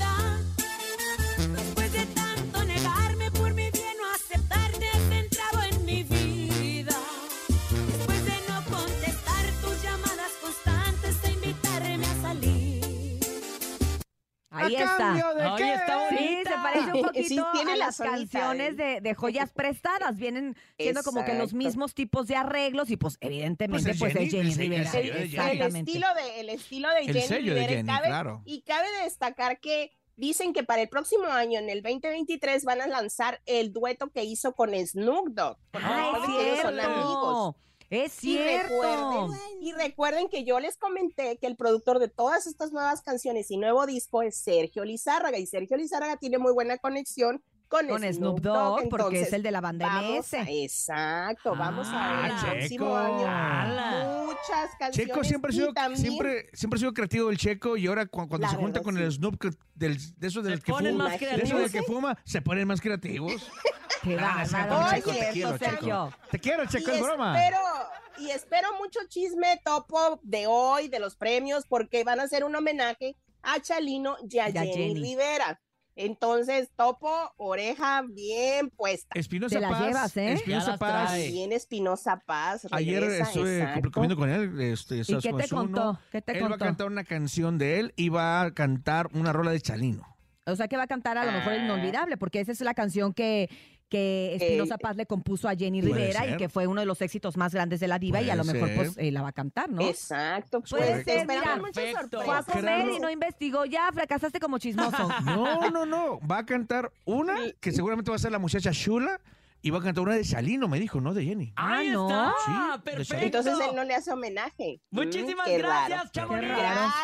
Ahí
¿A
está.
de
Ay,
qué?
está
Sí,
bonita.
se parece un
Sí,
poquito
tiene
a
la
las
sonita,
canciones
¿eh?
de, de joyas prestadas. Vienen siendo como que los
Exacto.
mismos tipos de arreglos y pues evidentemente
Pues
pues,
es
es Jenny,
Jenny, el- el
Rivera.
de
el estilo de el estilo de
El
Jenny
sello de
Rivera, y
Jenny,
cabe-
claro.
y cabe destacar que dicen que para el próximo año en el 2023 van a lanzar el dueto que hizo con Snoop Dogg porque ellos son amigos
cierto. Es
y
cierto.
recuerden, y recuerden que yo les comenté que el productor de todas estas nuevas canciones y nuevo disco es Sergio Lizárraga y Sergio Lizárraga tiene muy buena conexión con,
Con
Snoop,
Snoop
Dogg,
Dogg, porque
entonces,
es el de la banda MS.
a- exacto, vamos a ver
Ah,
el próximo
Checo.
año muchas canciones
Checo siempre ha sido,
también-
siempre, siempre ha sido creativo el Checo y ahora cu- cuando se junta con el. Snoop que- del, de eso del
Se
que
ponen
fuma,
más
de eso del que fuma, se ponen más creativos.
Qué
Ah. Checo, te quiero, Checo. Te quiero, Checo,
y
es broma.
espero, y espero mucho chisme topo de hoy, de los premios, porque van a hacer un homenaje a Chalino y a
Y a
Jenny,
Jenny.
Rivera. Entonces, topo, oreja bien puesta.
Espinosa
Te la
Paz,
llevas, ¿eh?
Espinosa Paz.
trae.
Bien Espinosa Paz.
Ayer estuve
exacto.
comiendo con él. Este,
¿Y qué te contó? ¿Qué te
él va a cantar una canción de él y va a cantar una rola de Chalino.
O sea que va a cantar a lo mejor
Ah.
el inolvidable, porque esa es la canción que, que Espinosa
Eh,
Paz le compuso a Jenny Rivera y que fue uno de los éxitos más grandes de la diva y a lo mejor pues eh, la va a cantar, ¿no?
Exacto.
Puede
Pues,
ser, mira. Fue a comer y no investigó, ya fracasaste como chismoso.
No, no, no. Va a cantar una que seguramente va a ser la muchacha Shula va a cantar una de Chalino, me dijo, no de Jenny.
Ah,
¡Ahí
¿no?
está!
Sí,
¡Perfecto!
Entonces él no le hace homenaje. Mm,
Muchísimas
qué
gracias. Chamonix.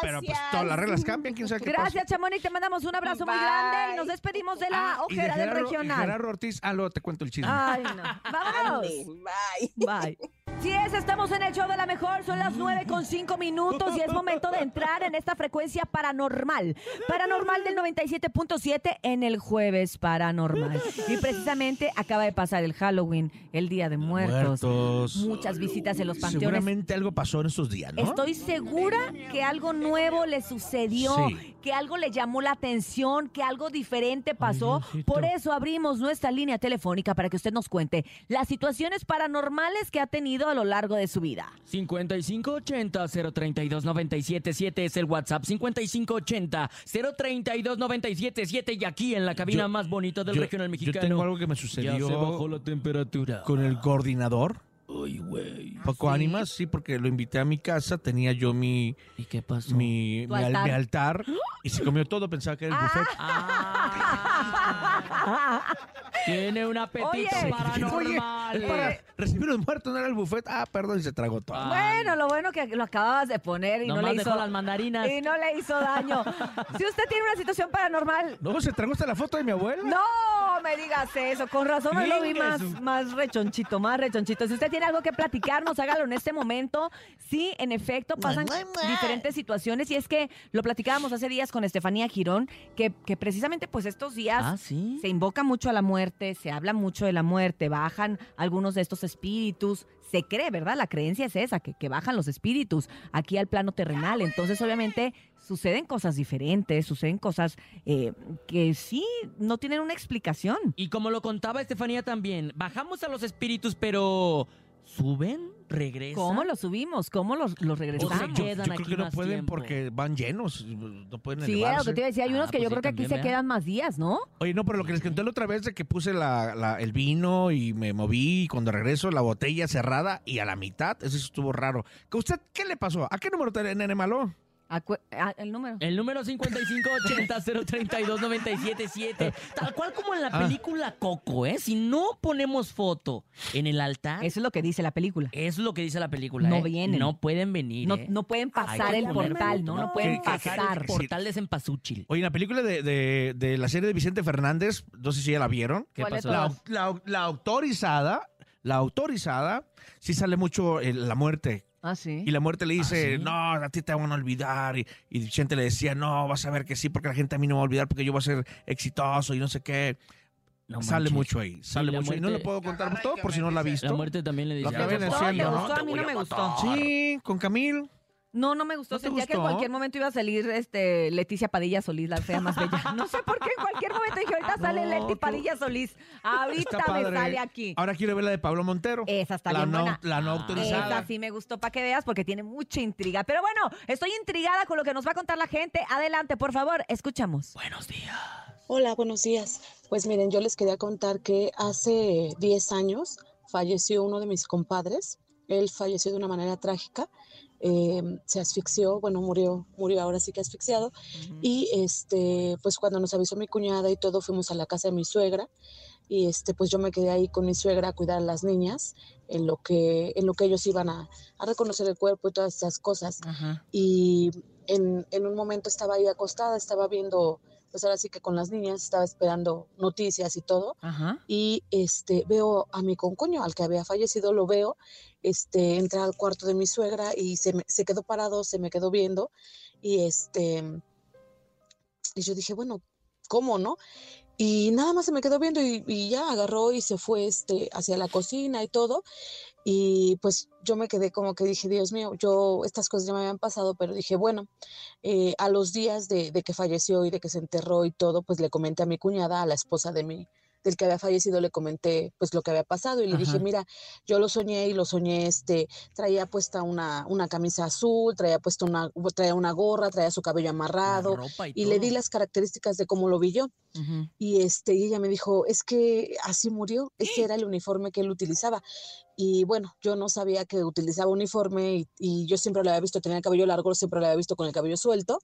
Pero pues todas las reglas cambian, quién sabe qué
Gracias, Chamonix, te mandamos un abrazo muy grande y nos despedimos de la.
Ah, y de
ojera del
y
regional.
Gerardo Ortiz, ah, luego te cuento el chisme.
Ay, no. Vámonos.
Bye.
Bye. Así es, estamos en el show de la mejor, son las 9 con 5 minutos y es momento de entrar en esta frecuencia paranormal. Paranormal del 97.7 en el jueves paranormal. Y precisamente acaba de pasar el Halloween, el Día de Muertos.
Muertos.
Muchas visitas en los panteones.
Seguramente algo pasó en esos días, ¿no?
Estoy segura que algo nuevo le sucedió,
Sí.
que algo le llamó la atención, que algo diferente pasó. Por eso abrimos nuestra línea telefónica para que usted nos cuente las situaciones paranormales que ha tenido a lo largo de su vida.
5580-032-977 es el WhatsApp. 5580-032-977 y aquí en la cabina
Yo-
más bonita del
yo-
regional
yo
mexicano.
tengo algo que me
Ya
sucedió
se bajó la temperatura.
con el coordinador.
Uy, güey.
Poco ánimas, sí, porque lo invité a mi casa, tenía yo mi...
¿Y qué pasó?
Mi,
¿Tu
mi al-
altar?
mi altar y se comió todo, pensaba que era el buffet.
Tiene un apetito
Oye,
paranormal.
Oye, es para recibir los muertos, no era el buffet. Ah, perdón, y se tragó todo.
Bueno, lo bueno que lo acababas de poner y no
Nomás
le hizo
dejó las mandarinas.
y no le hizo daño. si usted tiene una situación paranormal,
No, se tragó hasta la foto de mi abuela.
no me digas eso. Con razón hoy lo vi más, más rechonchito, más rechonchito. Si usted tiene algo que platicarnos, hágalo en este momento. Sí, en efecto, pasan diferentes situaciones y es que lo platicábamos hace días con Estefanía Girón, que, que precisamente pues estos días
Ah, sí.
se invoca mucho a la muerte, se habla mucho de la muerte, bajan algunos de estos espíritus. Se cree, ¿verdad? La creencia es esa, que, que bajan los espíritus aquí al plano terrenal. Entonces, obviamente, suceden cosas diferentes, suceden cosas eh, que sí no tienen una explicación.
Y como lo contaba Estefanía también, bajamos a los espíritus, pero ¿suben? ¿Regresan?
¿Cómo los subimos? ¿Cómo los, los regresamos?
se quedan
Yo
aquí
creo que no pueden
tiempo.
porque van llenos, no pueden
Sí, era lo
elevarse.
que te iba a decir. Hay unos
Ah,
que
pues
yo
sí,
creo que aquí se
¿verdad?
quedan más días, ¿no?
Oye, no, pero lo que les conté la otra vez de que puse la, la- el vino y me moví y cuando regreso la botella cerrada y a la mitad, eso estuvo raro. ¿Que usted qué le pasó? ¿A qué número tiene nene malo?
Acu- ah, el número.
El número 5580-032-977. Tal cual como en la
Ah.
película Coco, ¿eh? Si no ponemos foto en el altar,
Eso es lo que dice la película.
eso es lo que dice la película.
No
¿eh?
vienen.
No pueden venir.
No,
¿eh?
no pueden pasar el portal, ¿no? No pueden
Que- que-
pasar.
El portal de Cempasúchil.
Oye, en la película de, de- de la serie de Vicente Fernández, no sé si ya la vieron.
¿Qué
¿Cuál de
pasó?
La,
todas?
la- la autorizada, la autorizada, sí sale mucho eh, la muerte.
Ah, sí.
Y la muerte le dice,
¿sí?
no, a ti te van a olvidar. Y, y Vicente le decía, no, vas a ver que sí, porque la gente a mí no me va a olvidar, porque yo voy a ser exitoso y no sé qué.
No
sale mucho ahí, sale mucho ahí. No le puedo contar todo por si no la ha visto.
La muerte también le dice.
Que
"Ah.
¿no?
A mí no me gustó.
Sí, con Camil.
No, no me gustó.
¿No te
Sentía que en cualquier momento iba a salir este Leticia Padilla Solís, la fea más bella. No sé por qué en cualquier momento dije, ahorita sale
No,
Leti
tú-
Padilla Solís. Ahorita
Está
me
padre.
sale aquí.
Ahora quiero ver la de Pablo Montero.
Esa está
la
bien
no,
buena.
La no autorizada.
Esa sí me gustó para que veas porque tiene mucha intriga. Pero bueno, estoy intrigada con lo que nos va a contar la gente. Adelante, por favor, escuchamos.
Buenos días.
Hola, buenos días. Pues miren, yo les quería contar que hace 10 años falleció uno de mis compadres. Él falleció de una manera trágica. Eh, se asfixió, bueno, murió, murió ahora sí que asfixiado. Y este, pues cuando nos avisó mi cuñada y todo, fuimos a la casa de mi suegra. Y este, pues yo me quedé ahí con mi suegra a cuidar a las niñas en lo que, en lo que ellos iban a, a reconocer el cuerpo y todas esas cosas. Y en, en un momento estaba ahí acostada, estaba viendo, pues ahora sí que con las niñas, estaba esperando noticias y todo.
Ajá.
Y este, veo a mi concuño, al que había fallecido, lo veo, este, entrar al cuarto de mi suegra y se, me- se quedó parado, se me quedó viendo. Y este, y yo dije, bueno, ¿cómo no? Y nada más se me quedó viendo y, ya agarró y se fue este, hacia la cocina y todo. Y pues yo me quedé como que dije, Dios mío, yo estas cosas ya me habían pasado, pero dije, bueno, eh, a los días de, de que falleció y de que se enterró y todo, pues le comenté a mi cuñada, a la esposa de mi, del que había fallecido, le comenté pues lo que había pasado y le dije, mira, yo lo soñé y lo soñé, este, traía puesta una, una camisa azul, traía puesta una, traía una gorra, traía su cabello amarrado
y
y le di las características de cómo lo vi yo. Y este, y ella me dijo, es que así murió, ese era el uniforme que él utilizaba. Y bueno, yo no sabía que utilizaba uniforme y, y yo siempre lo había visto, tenía el cabello largo, siempre lo había visto con el cabello suelto.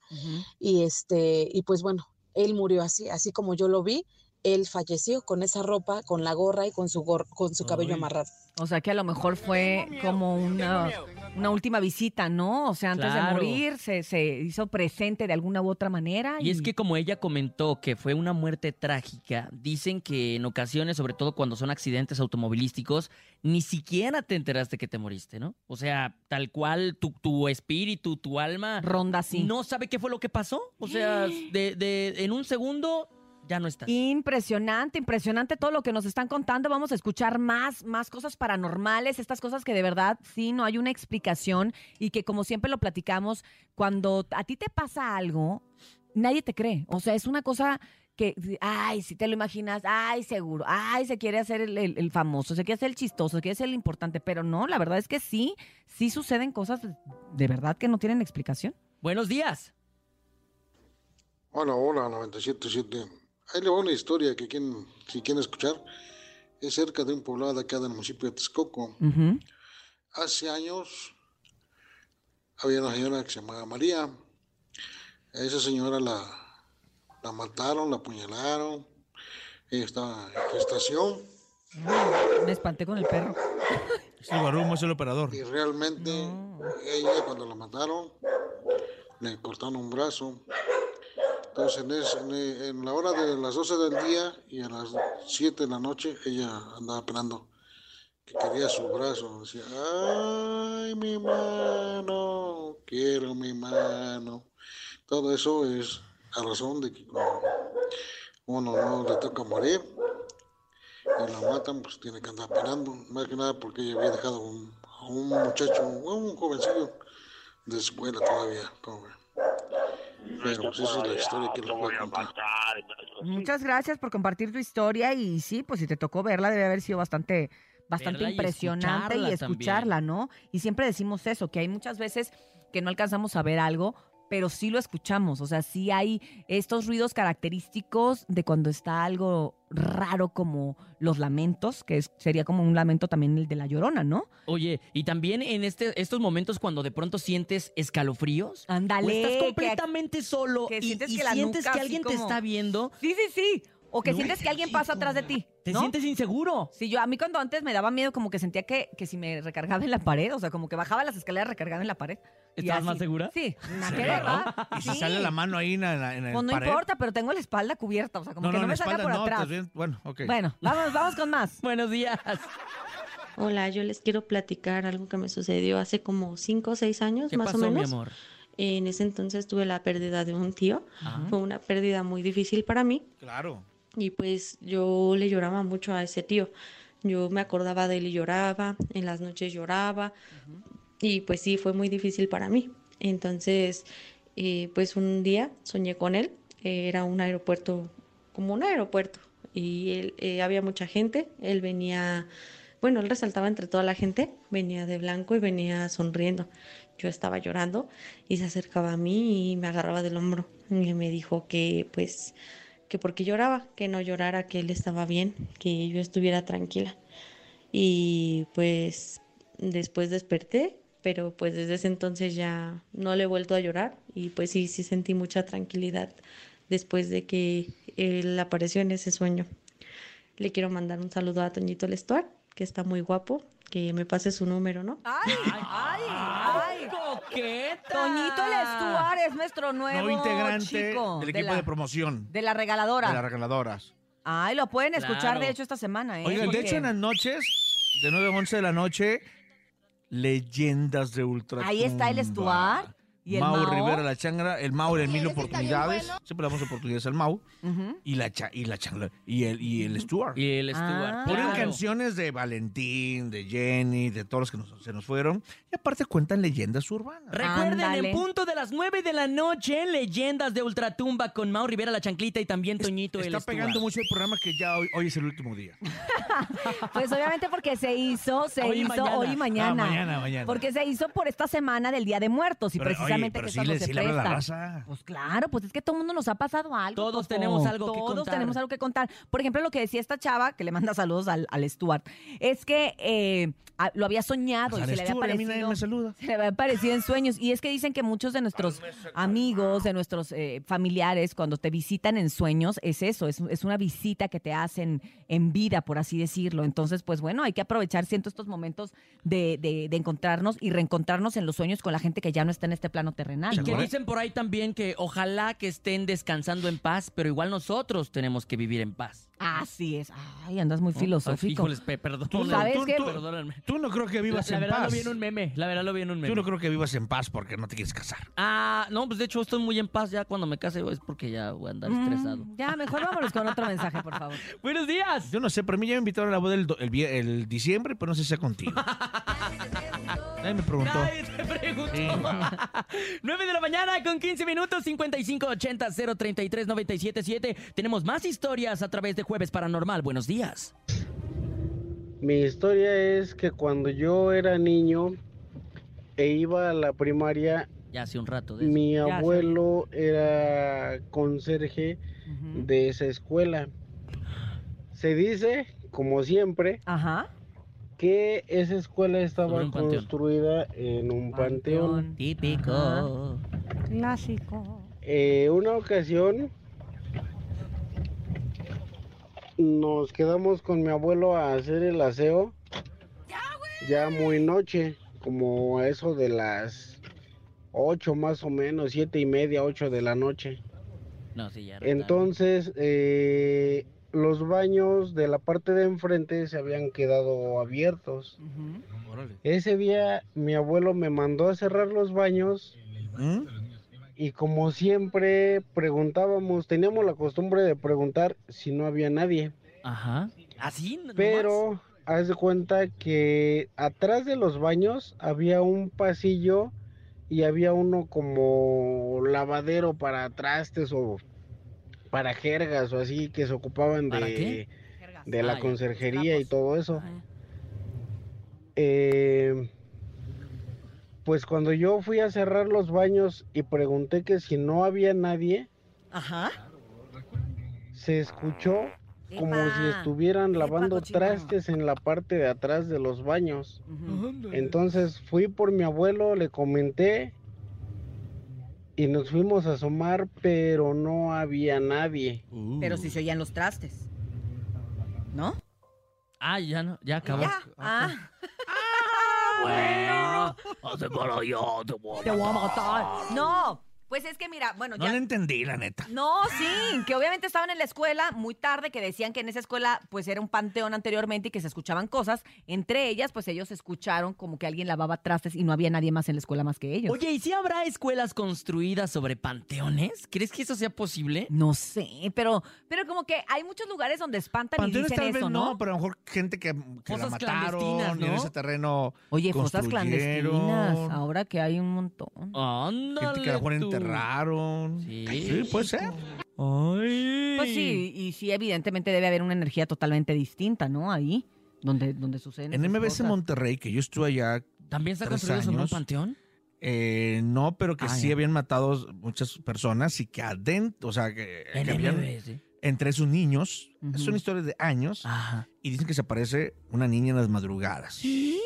Y este, y pues bueno, él murió así, así como yo lo vi, él falleció con esa ropa, con la gorra y con su, gor- con su cabello amarrado.
O sea que a lo mejor fue como una, una última visita, ¿no? O sea, antes de morir se, se hizo presente de alguna u otra manera.
Y es que como ella comentó que fue una muerte trágica, dicen que en ocasiones, sobre todo cuando son accidentes automovilísticos, ni siquiera te enteraste que te moriste, ¿no? O sea, tal cual tu, tu espíritu, tu alma...
Ronda así.
No sabe qué fue lo que pasó. O sea, de, de- en un segundo ya no estás.
Impresionante, impresionante todo lo que nos están contando. Vamos a escuchar más, más cosas paranormales, estas cosas que de verdad sí no hay una explicación y que como siempre lo platicamos, cuando a ti te pasa algo, nadie te cree. O sea, es una cosa que, ay, si te lo imaginas, ay, seguro, ay, se quiere hacer el, el- el famoso, se quiere hacer el chistoso, se quiere hacer el importante, pero no, la verdad es que sí, sí suceden cosas de verdad que no tienen explicación.
Buenos días.
Hola, hola, 97.7. Ahí le va una historia que quien, si quieren escuchar. Es cerca de un poblado de acá del municipio de Texcoco. Hace años había una señora que se llamaba María. A esa señora la, la mataron, la apuñalaron. Ella estaba en gestación
Me espanté con el perro.
Es el barumo, es el operador.
y realmente ella cuando la mataron le cortaron un brazo. Entonces en, es- en, e- en la hora de las 12 del día y a las 7 de la noche ella andaba penando que quería su brazo. Decía, ay, mi mano, quiero mi mano. Todo eso es a razón de que cuando uno no le toca morir y la matan, pues tiene que andar penando. Más que nada porque ella había dejado un- a un muchacho, un jovencillo de escuela todavía, pobre. Pero pues esa es la historia que les voy a contar.
Muchas gracias por compartir tu historia y sí, pues si te tocó verla debe haber sido bastante bastante
Verla y
impresionante y
escucharla
escucharla, ¿no? Y siempre decimos eso, que hay muchas veces que no alcanzamos a ver algo, pero sí lo escuchamos, o sea, sí hay estos ruidos característicos de cuando está algo raro como los lamentos, que es- sería como un lamento también el de la llorona, ¿no?
Oye, y también en este, estos momentos cuando de pronto sientes escalofríos.
Ándale,
O estás
que-
completamente solo
que
y,
sientes
y
que la
sientes que alguien te está viendo.
Sí, sí, sí. O que
No,
sientes que alguien pasa atrás de ti.
Te
¿no?
sientes inseguro.
Sí, yo a mí cuando antes me daba miedo, como que sentía que, que si me recargaba en la pared, o sea, como que bajaba las escaleras recargada en la pared. Y
¿Estabas
así-
más segura?
Sí, nada
Sí,
que ver,
¿no?
¿verdad?
Y si
Sí.
sale la mano ahí en, la, en el
Pues no
pared.
importa, pero tengo la espalda cubierta, o sea, como que no,
en
me
la
salga
espalda
por
no,
atrás.
estás bien. Bueno, ok.
Bueno, vamos, vamos con más.
Buenos días.
Hola, yo les quiero platicar algo que me sucedió hace como 5 o 6 años,
¿Qué
más
pasó,
o
mi
menos.
amor?
En ese entonces tuve la pérdida de un tío.
Ajá.
Fue una pérdida muy difícil para mí
Claro.
Y pues yo le lloraba mucho a ese tío. Yo me acordaba de él y lloraba, en las noches lloraba y pues sí, fue muy difícil para mí. Entonces, eh, pues un día soñé con él, era un aeropuerto, como un aeropuerto y él, eh, había mucha gente, él venía, bueno, él resaltaba entre toda la gente, venía de blanco y venía sonriendo. Yo estaba llorando y se acercaba a mí y me agarraba del hombro y me dijo que pues que porque lloraba, que no llorara, que él estaba bien, que yo estuviera tranquila. Y pues después desperté, pero pues desde ese entonces ya no le he vuelto a llorar y pues sí, sí sentí mucha tranquilidad después de que él apareció en ese sueño. Le quiero mandar un saludo a Toñito Lestuar, que está muy guapo, que me pase su número, ¿no?
¡Ay, ay, ay!
¡Coqueta!
Toñito Lestuar es nuestro nuevo
Nuevo integrante
chico
del
de
equipo
la,
de promoción
de la regaladora.
de las regaladoras.
Ay, lo pueden escuchar
Claro.
de hecho esta semana, ¿eh?
Oigan, de hecho, en las noches, de 9 a 11 de la noche, leyendas de Ultra.
Ahí está el Estuar y el
Mau,
Mao.
Rivera, la changra, el Mau le mil oportunidades. Siempre le damos oportunidades al Mau. Y la, cha- y la changra. Y el, y el Stuart.
Y el
Ah.
Stuart.
Ponen
claro.
canciones de Valentín, de Jenny, de todos los que nos- se nos fueron. Y aparte cuentan leyendas urbanas.
Recuerden,
Ándale.
en punto de las 9 de la noche, leyendas de Ultratumba con Mau Rivera la chanclita y también Toñito el
Está pegando mucho el programa que ya hoy, hoy es el último día.
Pues obviamente porque se hizo, se
Hoy
hizo
mañana.
hoy y mañana.
Ah, mañana, mañana.
Porque se hizo por esta semana del Día de Muertos y
Pero hoy es
seguramente
pero
que
sí
eso no
le-
se
sí le habla la
presta.
raza.
Pues claro, pues es que todo el mundo nos ha pasado algo.
Todos
Coco.
tenemos algo que
Todos
contar.
tenemos algo que contar. Por ejemplo, lo que decía esta chava, que le manda saludos al, al Stuart, es que eh, a- lo había soñado
Pues
y
al
se le había
Stuart, a mí nadie
parecido.
me saluda.
Se le había parecido en sueños. Y es que dicen que muchos de nuestros amigos, de nuestros eh, familiares, cuando te visitan en sueños, es eso, es, es una visita que te hacen en vida, por así decirlo. Entonces, pues bueno, hay que aprovechar, siento, estos momentos de, de- de encontrarnos y reencontrarnos en los sueños con la gente que ya no está en este plano terrenal.
Y que dicen por ahí también que ojalá que estén descansando en paz, pero igual nosotros tenemos que vivir en paz.
Así es. Ay, andas muy
¿no?
filosófico.
Híjoles, pe- perdón.
Tú sabes que-
Perdóname.
Tú no creo que vivas
la, la
en
verdad
paz.
lo vi en un meme, la verdad lo vi en un meme.
Yo no creo que vivas en paz porque no te quieres casar.
Ah, no, pues de hecho estoy muy en paz ya cuando me case es porque ya voy a andar estresado.
Mm, ya, mejor vámonos con otro mensaje, por favor.
Buenos días.
Yo no sé, pero a mí ya me invitaron a la boda el, do- el, vie- el diciembre, pero no sé si sea contigo. Nadie me preguntó.
Nadie te preguntó. 9 de la mañana con 15 minutos, 5580 033 977. Tenemos más historias a través de Jueves Paranormal. Buenos días.
Mi historia es que cuando yo era niño e iba a la primaria,
Ya hace un rato de eso.
mi
Ya hace-
abuelo era conserje de esa escuela. Se dice, como siempre, que esa escuela estaba construida en un panteón.
Típico.
Clásico.
Eh, una ocasión nos quedamos con mi abuelo a hacer el aseo ya muy noche, como a eso de las 8 más o menos, siete y media, 8 de la noche.
No, sí, ya. tarde.
Entonces, eh, los baños de la parte de enfrente se habían quedado abiertos. Ese día mi abuelo me mandó a cerrar los baños y como siempre preguntábamos, teníamos la costumbre de preguntar si no había nadie.
Ajá. ¿Así? nomás?
Pero haz de cuenta que atrás de los baños había un pasillo y había uno como lavadero para trastes o para jergas o así que se ocupaban
¿Para
de, de
Ah,
la
ya,
conserjería y todo eso. Eh, pues cuando yo fui a cerrar los baños y pregunté que si no había nadie,
Ajá.
se escuchó como si
Epa,
estuvieran lavando trastes en la parte de atrás de los baños. Entonces fui por mi abuelo, le comenté y nos fuimos a asomar, pero no había nadie.
Pero si se oían los trastes. ¿No?
Ah, ya no, ya acabó.
Ya. Ah.
Bueno. Hace para allá, te voy a
Te voy a
matar.
matar. No. Pues es que mira, bueno,
No
ya.
le entendí, la neta.
No, sí, que obviamente estaban en la escuela muy tarde, que decían que en esa escuela pues era un panteón anteriormente y que se escuchaban cosas. Entre ellas, pues ellos escucharon como que alguien lavaba trastes y no había nadie más en la escuela más que ellos.
Oye, ¿y si habrá escuelas construidas sobre panteones? ¿Crees que eso sea posible?
No sé, pero, pero como que hay muchos lugares donde espantan
Panteones
y dicen
tal vez
eso,
no,
¿no?
pero a lo mejor gente que, que la mataron en
¿no?
ese terreno
Oye,
construyeron.
clandestinas, ahora que hay un montón.
Ándale
Gente que a. enterraron.
Sí.
puede ser.
Ay.
Pues sí, y sí, evidentemente debe haber una energía totalmente distinta, ¿no? Ahí, donde, donde suceden
En
esas
MBS
cosas.
Monterrey, que yo estuve allá.
¿También está
tres
construido sobre un
años,
panteón?
eh, no, pero que
Ah,
sí
ya.
habían matado muchas personas y que adentro, o sea, que,
En
que habían
MBS.
entre sus niños.
Ujú.
Son historias de años.
Ajá.
Y dicen que se aparece una niña en las madrugadas.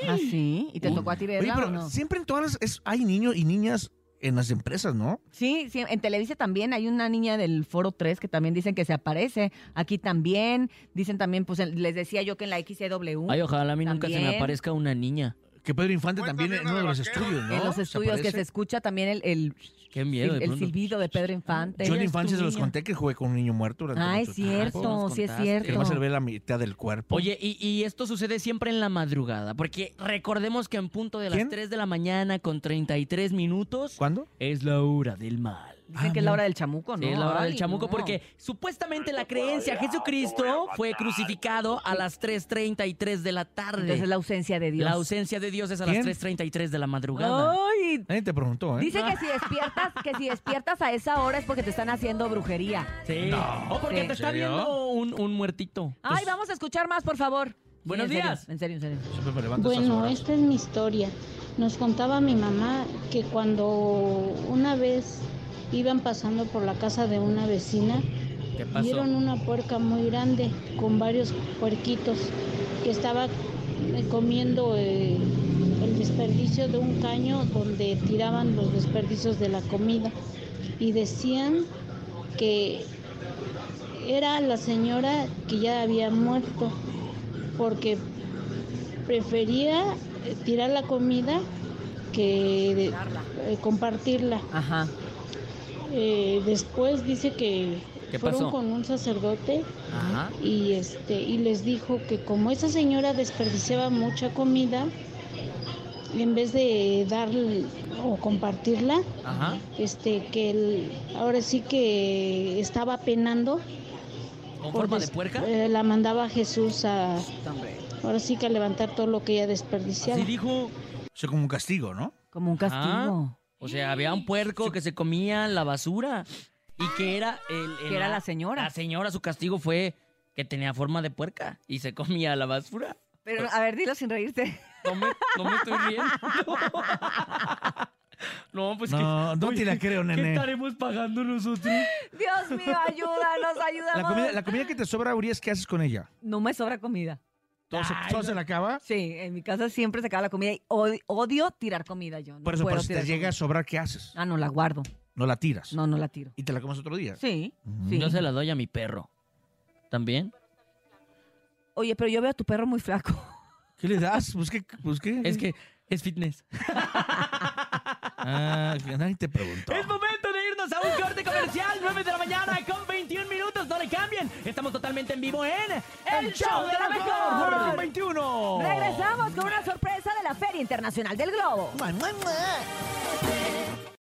Ah, sí, ¿y te tocó a ti
Oye,
verla
pero
o no?
siempre en todas las. es- hay niños y niñas en las empresas, ¿no?
Sí, sí, en Televisa también hay una niña del Foro 3 que también dicen que se aparece. Aquí también. Dicen también, pues les decía yo que en la XCW.
Ay, ojalá a mí nunca se me aparezca una niña.
Que Pedro Infante también en uno de los estudios, ¿no?
En los
¿Se
estudios que se escucha también el, el,
Qué miedo. de
el
pronto.
silbido de Pedro Infante.
Yo en infancia se los conté que jugué con un niño muerto durante
Ah,
mucho
es cierto, sí es
tiempo. Que se le
cierto.
ve la mitad del cuerpo.
Oye, y, y esto sucede siempre en la madrugada, porque recordemos que en punto de las
¿Quién?
3 de la mañana con 33 minutos
¿Cuándo?
es la hora del mal.
Dicen que es la hora del chamuco, ¿no?
Sí, es la hora del chamuco
no.
porque supuestamente la creencia Jesucristo fue crucificado a las 3.33 de la tarde.
Entonces es la ausencia de Dios.
La ausencia de Dios es a
¿Quién?
las 3.33 de la madrugada.
Ay,
Nadie te preguntó, ¿eh?
Dice que si despiertas, que si despiertas a esa hora es porque te están haciendo brujería.
Sí. o porque
Sí.
te está viendo un, un muertito.
Ay, vamos a escuchar más, por favor. Sí,
Buenos
serio,
días.
en serio, en serio.
Siempre me levanto a estas
Bueno, esta es mi historia. Nos contaba mi mamá que cuando una vez iban pasando por la casa de una vecina,
¿Qué pasó?
vieron una puerca muy grande con varios puerquitos que estaba eh, comiendo eh, el desperdicio de un caño donde tiraban los desperdicios de la comida y decían que era la señora que ya había muerto porque prefería eh, tirar la comida que de- eh, compartirla.
Ajá.
Eh, después dice que
¿Qué
fueron
pasó?
con un sacerdote
Ajá.
y este y les dijo que como esa señora desperdiciaba mucha comida en vez de dar o compartirla
Ajá.
este que él ahora sí que estaba penando
¿Con forma de puerca?
eh, la mandaba a Jesús a ahora sí que a levantar todo lo que ella desperdiciaba
Así dijo.
O sea, como un castigo, ¿no?
Como un castigo.
O sea, había un puerco que se comía la basura y que era el, el-
Que era la señora.
La señora, su castigo fue que tenía forma de puerca y se comía la basura.
Pero, a ver, dilo sin reírte.
No me, no me estoy riendo. No, pues
No,
que.
no te la creo,
¿Qué
nene.
estaremos pagando nosotros?
Dios mío, ayúdanos, ayúdanos.
La comida, la comida que te sobra, Urias, ¿qué haces con ella?
No me sobra comida.
¿Todo, se, todo se la acaba?
Sí, en mi casa siempre se acaba la comida y od- odio tirar comida yo. No
Por eso,
puedo
por si te
tirar
llega a
comida.
sobrar, ¿qué haces?
Ah, no, la guardo.
No la tiras.
No, no la tiro.
¿Y te la comes otro día?
Sí, sí.
Yo se la doy a mi perro. ¿También?
Oye, pero yo veo a tu perro muy flaco.
¿Qué le das? Pues qué, pues qué.
Es que es fitness.
Ah, que nadie te preguntó.
Es momento de irnos a un corte comercial, 9 de la mañana con 21 minutos, le cambien. Estamos totalmente en vivo en
El Show de la Mejor.
21.
Regresamos con una sorpresa de la Feria Internacional del Globo.